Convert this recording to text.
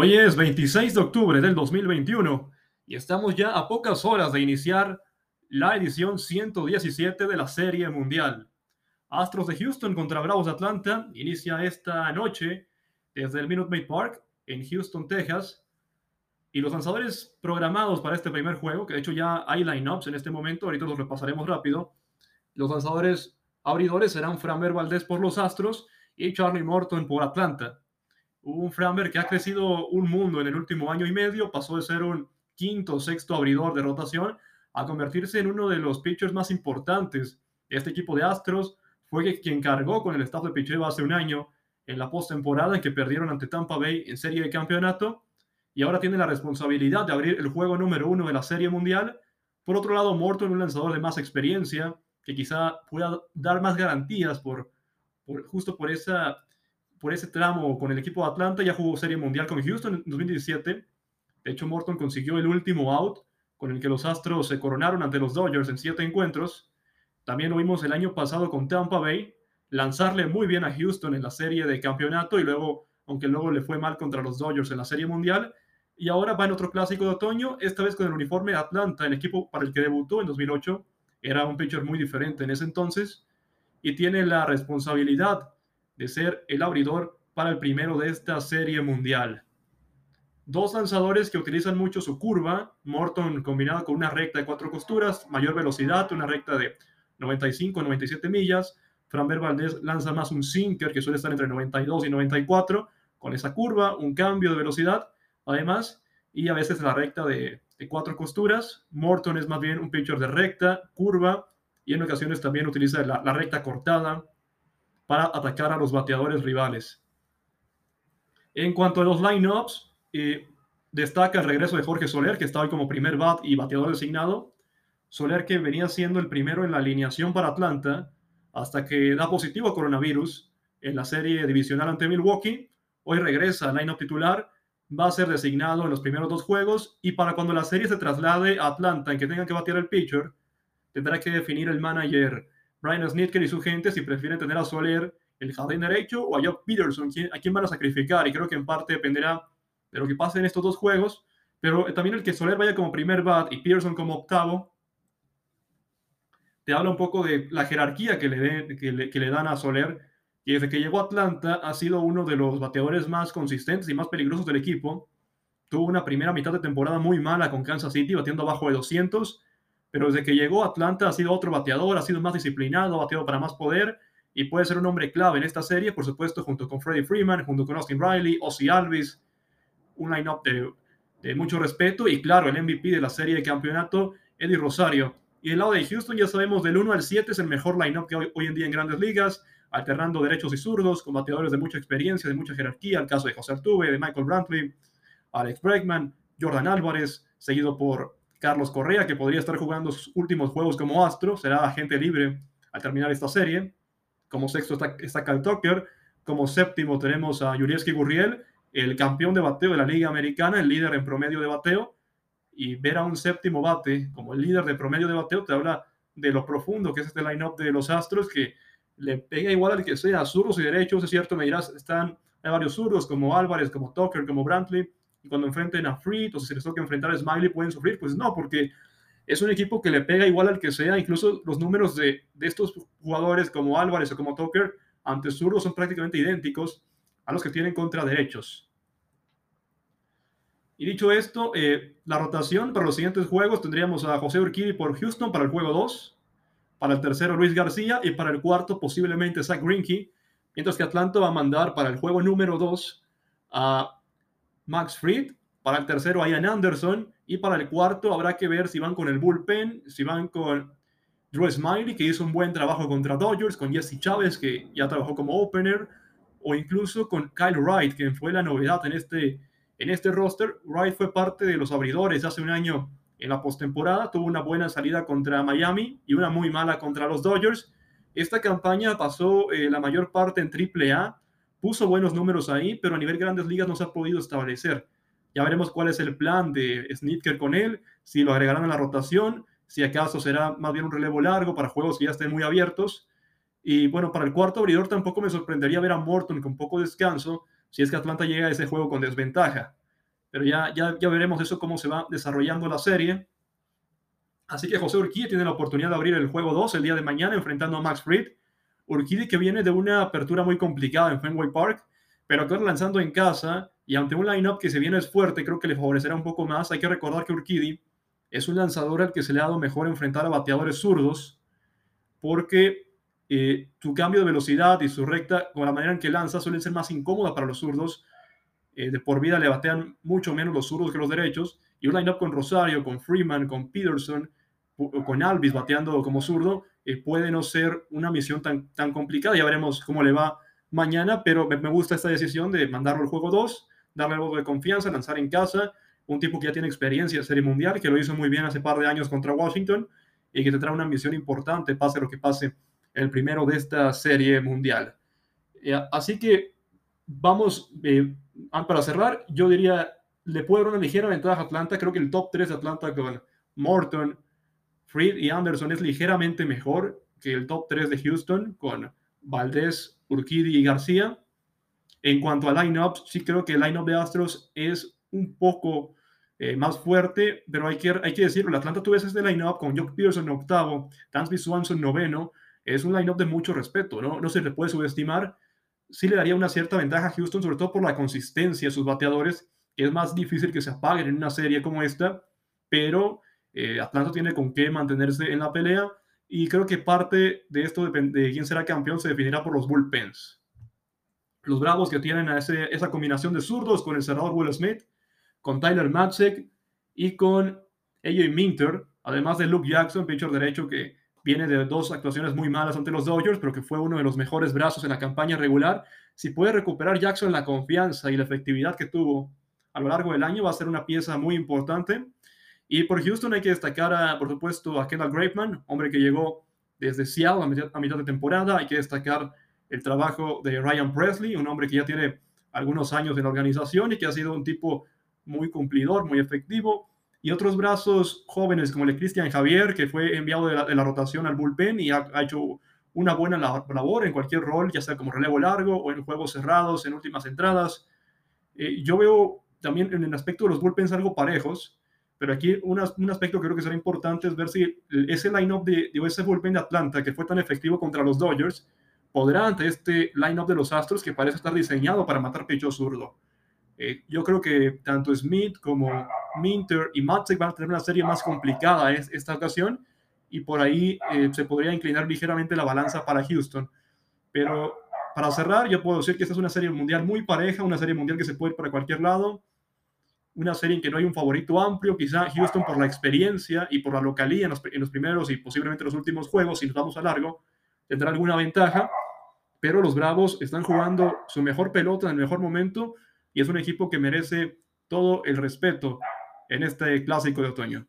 Hoy es 26 de octubre del 2021 y estamos ya a pocas horas de iniciar la edición 117 de la Serie Mundial. Astros de Houston contra Bravos de Atlanta inicia esta noche desde el Minute Maid Park en Houston, Texas. Y los lanzadores programados para este primer juego, que de hecho ya hay lineups en este momento, ahorita los repasaremos rápido. Los lanzadores abridores serán Framber Valdez por los Astros y Charlie Morton por Atlanta un Framber que ha crecido un mundo en el último año y medio, pasó de ser un quinto o sexto abridor de rotación a convertirse en uno de los pitchers más importantes. Este equipo de Astros fue quien cargó con el staff de pitcheo hace un año en la postemporada en que perdieron ante Tampa Bay en serie de campeonato y ahora tiene la responsabilidad de abrir el juego número uno de la serie mundial. Por otro lado, Morton, un lanzador de más experiencia, que quizá pueda dar más garantías por, por justo por esa por ese tramo con el equipo de Atlanta, ya jugó Serie Mundial con Houston en 2017. De hecho, Morton consiguió el último out con el que los Astros se coronaron ante los Dodgers en siete encuentros. También lo vimos el año pasado con Tampa Bay, lanzarle muy bien a Houston en la serie de campeonato y luego, aunque luego le fue mal contra los Dodgers en la serie mundial. Y ahora va en otro clásico de otoño, esta vez con el uniforme de Atlanta, el equipo para el que debutó en 2008. Era un pitcher muy diferente en ese entonces y tiene la responsabilidad de ser el abridor para el primero de esta serie mundial. Dos lanzadores que utilizan mucho su curva, Morton combinado con una recta de cuatro costuras, mayor velocidad, una recta de 95-97 millas. Framber Valdez lanza más un sinker que suele estar entre 92 y 94, con esa curva, un cambio de velocidad, además, y a veces la recta de, cuatro costuras. Morton es más bien un pitcher de recta, curva, y en ocasiones también utiliza la recta cortada, para atacar a los bateadores rivales. En cuanto a los lineups, eh, destaca el regreso de Jorge Soler, que está hoy como primer bat y bateador designado. Soler que venía siendo el primero en la alineación para Atlanta hasta que da positivo a coronavirus en la serie divisional ante Milwaukee. Hoy regresa al lineup titular, va a ser designado en los primeros dos juegos y para cuando la serie se traslade a Atlanta en que tenga que batear el pitcher, tendrá que definir el manager Brian Snitker y su gente si prefieren tener a Soler el jardín derecho o a Jock Peterson, a quién van a sacrificar. Y creo que en parte dependerá de lo que pase en estos dos juegos. Pero también el que Soler vaya como primer bat y Peterson como octavo, te habla un poco de la jerarquía que le, que le, dan a Soler, que desde que llegó a Atlanta ha sido uno de los bateadores más consistentes y más peligrosos del equipo. Tuvo una primera mitad de temporada muy mala con Kansas City, batiendo abajo de 200 pero desde que llegó a Atlanta ha sido otro bateador, ha sido más disciplinado, ha bateado para más poder y puede ser un hombre clave en esta serie, por supuesto, junto con Freddie Freeman, junto con Austin Riley, Ozzy Alvis, un line-up de, mucho respeto y claro, el MVP de la serie de campeonato, Eddie Rosario. Y del lado de Houston ya sabemos del 1 al 7 es el mejor line-up que hoy, hoy en día en grandes ligas, alternando derechos y zurdos, con bateadores de mucha experiencia, de mucha jerarquía, el caso de José Artuve, de Michael Brantley, Alex Bregman, Jordan Álvarez, seguido por Carlos Correa, que podría estar jugando sus últimos juegos como Astro, será agente libre al terminar esta serie. Como sexto está, está Cal Tucker. Como séptimo tenemos a Yurieski Gurriel, el campeón de bateo de la Liga Americana, el líder en promedio de bateo. Y ver a un séptimo bate como el líder de promedio de bateo te habla de lo profundo que es este line-up de los Astros, que le pega igual al que sea, zurdos y derechos, es cierto, me dirás, están, hay varios zurdos como Álvarez, como Tucker, como Brantley, cuando enfrenten a Freed o si se les toca enfrentar a Smiley pueden sufrir, pues no, porque es un equipo que le pega igual al que sea, incluso los números de, de estos jugadores como Álvarez o como Tucker ante zurdos son prácticamente idénticos a los que tienen contra derechos. Y dicho esto, eh, la rotación para los siguientes juegos tendríamos a José Urquidi por Houston para el juego 2, para el tercero Luis García y para el cuarto posiblemente Zach Greinke, mientras que Atlanta va a mandar para el juego número 2 a Max Fried, para el tercero Ian Anderson y para el cuarto habrá que ver si van con el bullpen, si van con Drew Smiley, que hizo un buen trabajo contra Dodgers, con Jesse Chávez, que ya trabajó como opener, o incluso con Kyle Wright, que fue la novedad en este, en este roster. Wright fue parte de los abridores hace un año en la postemporada, tuvo una buena salida contra Miami y una muy mala contra los Dodgers. Esta campaña pasó eh, la mayor parte en AAA, puso buenos números ahí, pero a nivel grandes ligas no se ha podido establecer. Ya veremos cuál es el plan de Snitker con él, si lo agregarán a la rotación, si acaso será más bien un relevo largo para juegos que ya estén muy abiertos. Y bueno, para el cuarto abridor tampoco me sorprendería ver a Morton con poco descanso si es que Atlanta llega a ese juego con desventaja. pero ya, ya, ya veremos eso cómo se va desarrollando la serie. Así que José Urquidi tiene la oportunidad de abrir el juego 2 el día de mañana enfrentando a Max Fried. Urquidi que viene de una apertura muy complicada en Fenway Park, pero que lanzando en casa y ante un lineup que se viene es fuerte, creo que le favorecerá un poco más. Hay que recordar que Urquidi es un lanzador al que se le ha dado mejor enfrentar a bateadores zurdos, porque eh, su cambio de velocidad y su recta, con la manera en que lanza, suelen ser más incómoda para los zurdos. Eh, de por vida le batean mucho menos los zurdos que los derechos. Y un lineup con Rosario, con Freeman, con Peterson, con Alvis bateando como zurdo, eh, puede no ser una misión tan, tan complicada. Ya veremos cómo le va mañana, pero me, gusta esta decisión de mandarlo al juego 2, darle algo de confianza, lanzar en casa. Un tipo que ya tiene experiencia en Serie Mundial, que lo hizo muy bien hace par de años contra Washington y que tendrá una misión importante, pase lo que pase, el primero de esta Serie Mundial. Eh, así que vamos, eh, para cerrar, yo diría, le puede dar una ligera ventaja a Atlanta. Creo que el top 3 de Atlanta con Morton, Fried y Anderson es ligeramente mejor que el top 3 de Houston con Valdés, Urquidi y García. En cuanto a line-up, sí creo que el line-up de Astros es un poco eh, más fuerte, pero hay que, hay que decirlo, el Atlanta tuvo ese line-up con Jock Pearson en octavo, Dansby Swanson noveno, es un line-up de mucho respeto, ¿no? No se le puede subestimar. Sí le daría una cierta ventaja a Houston, sobre todo por la consistencia de sus bateadores, que es más difícil que se apaguen en una serie como esta, pero eh, Atlanta tiene con qué mantenerse en la pelea y creo que parte de esto de, quién será campeón se definirá por los bullpens. Los Bravos que tienen esa combinación de zurdos con el cerrador Will Smith, con Tyler Matzek y con AJ Minter, además de Luke Jackson, pitcher derecho que viene de dos actuaciones muy malas ante los Dodgers, pero que fue uno de los mejores brazos en la campaña regular. Si puede recuperar Jackson la confianza y la efectividad que tuvo a lo largo del año, va a ser una pieza muy importante. Y por Houston hay que destacar, a, por supuesto, a Kendall Graveman, hombre que llegó desde Seattle a mitad, de temporada. Hay que destacar el trabajo de Ryan Presley, un hombre que ya tiene algunos años en la organización y que ha sido un tipo muy cumplidor, muy efectivo. Y otros brazos jóvenes como el de Cristian Javier, que fue enviado de la, rotación al bullpen y ha, hecho una buena labor en cualquier rol, ya sea como relevo largo o en juegos cerrados, en últimas entradas. Eh, yo veo también en el aspecto de los bullpens algo parejos pero aquí un aspecto que creo que será importante es ver si ese line-up de, de, ese bullpen de Atlanta, que fue tan efectivo contra los Dodgers, podrá ante este line-up de los Astros que parece estar diseñado para matar pecho zurdo. Eh, yo creo que tanto Smith como Minter y Matzek van a tener una serie más complicada esta ocasión y por ahí eh, se podría inclinar ligeramente la balanza para Houston. Pero para cerrar, yo puedo decir que esta es una serie mundial muy pareja, una serie mundial que se puede ir para cualquier lado una serie en que no hay un favorito amplio, quizá Houston por la experiencia y por la localía en los, primeros y posiblemente los últimos juegos, si nos vamos a largo, tendrá alguna ventaja, pero los Bravos están jugando su mejor pelota en el mejor momento y es un equipo que merece todo el respeto en este clásico de otoño.